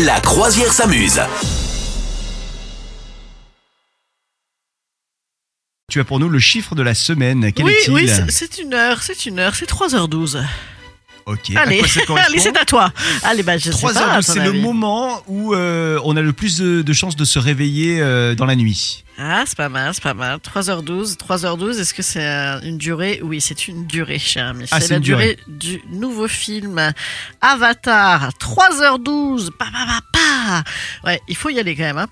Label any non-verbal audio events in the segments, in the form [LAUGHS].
La croisière s'amuse. Tu as pour nous le chiffre de la semaine. Quel oui, est-il oui, c'est- c'est une heure, c'est une heure, c'est 3h12. Ok. Allez, [LAUGHS] c'est à toi. Allez, bah, je sais 3 pas. heures, à c'est le moment où euh, on a le plus de, de chances de se réveiller euh, dans la nuit. Ah, c'est pas mal, c'est pas mal. 3h12, 3h12, est-ce que c'est une durée? Oui, c'est une durée, cher ami. Ah, c'est la durée. durée du nouveau film Avatar. 3h12, pa, pa, pa. Ouais, il faut y aller quand même. Hein.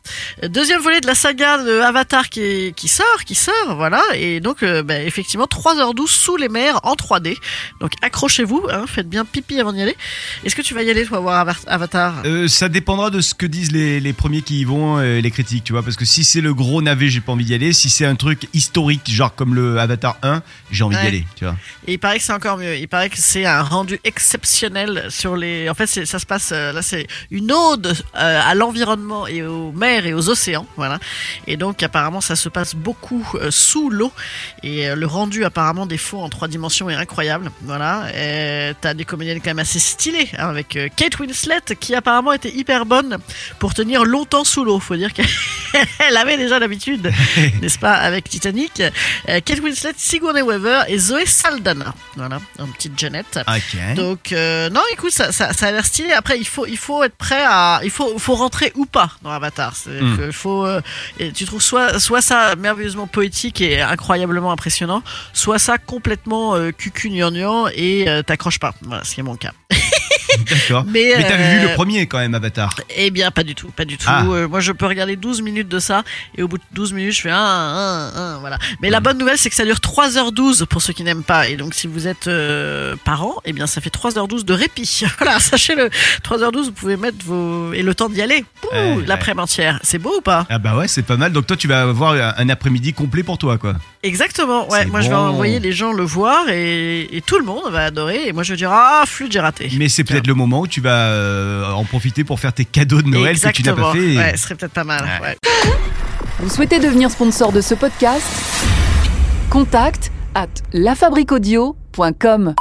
Deuxième volet de la saga de Avatar qui, qui sort, qui sort, voilà. Et donc, euh, bah, effectivement, 3h12 sous les mers en 3D. Donc, accrochez-vous, hein, faites bien pipi avant d'y aller. Est-ce que tu vas y aller, toi, voir Ava- Avatar? Euh, ça dépendra de ce que disent les, les premiers qui y vont, euh, les critiques, tu vois. Parce que si c'est le gros navet, j'ai pas envie d'y aller. Si c'est un truc historique, genre comme le Avatar 1, j'ai envie d'y aller, tu vois. Et il paraît que c'est encore mieux. Il paraît que c'est un rendu exceptionnel sur les. En fait, ça se passe là, c'est une ode euh, à l'environnement et aux mers et aux océans, voilà. Et donc apparemment, ça se passe beaucoup euh, sous l'eau et euh, le rendu apparemment des fonds en trois dimensions est incroyable, voilà. T'as des comédiennes quand même assez stylées hein, avec Kate Winslet qui apparemment était hyper bonne pour tenir longtemps sous l'eau. Faut dire qu'elle [LAUGHS] avait déjà l'habitude, [LAUGHS] n'est-ce pas, avec Titanic. Euh, Kate Winslet, Sigourney Weaver et Zoé Saldana. Voilà, une petite Jeannette. Ok. Donc euh, non, écoute, ça, ça, ça a l'air stylé. Après, il faut, il faut être prêt à, il faut, faut rentrer ou pas dans Avatar. Mm. il faut, euh, et tu trouves soit, soit ça merveilleusement poétique et incroyablement impressionnant, soit ça complètement euh, cucu et euh, t'accroches pas. Voilà, ce qui est mon cas. [LAUGHS] D'accord. Mais, Mais t'avais euh, vu le premier quand même, Avatar. Eh bien, pas du tout, pas du tout. Ah. Euh, moi, je peux regarder 12 minutes de ça, et au bout de 12 minutes, je fais un, un, un, voilà. Mais la bonne nouvelle, c'est que ça dure 3h12 pour ceux qui n'aiment pas. Et donc, si vous êtes euh, parent, eh bien, ça fait 3h12 de répit. [LAUGHS] voilà, sachez-le. 3h12, vous pouvez mettre vos... Et le temps d'y aller, Ouais, l'après-midi entière. C'est beau ou pas? Ah bah ouais, c'est pas mal. Donc toi, tu vas avoir un, après-midi complet pour toi, quoi. Exactement, ouais. Moi, je vais envoyer les gens le voir, et, et tout le monde va adorer. Et moi, je vais dire, ah, flûte, j'ai raté. Mais c'est peut-être le moment où tu vas euh, en profiter pour faire tes cadeaux de Noël que tu n'as pas fait. Ouais, ce serait peut-être pas mal. Ouais. ouais. Vous souhaitez devenir sponsor de ce podcast? Contact à lafabriquaudio.com.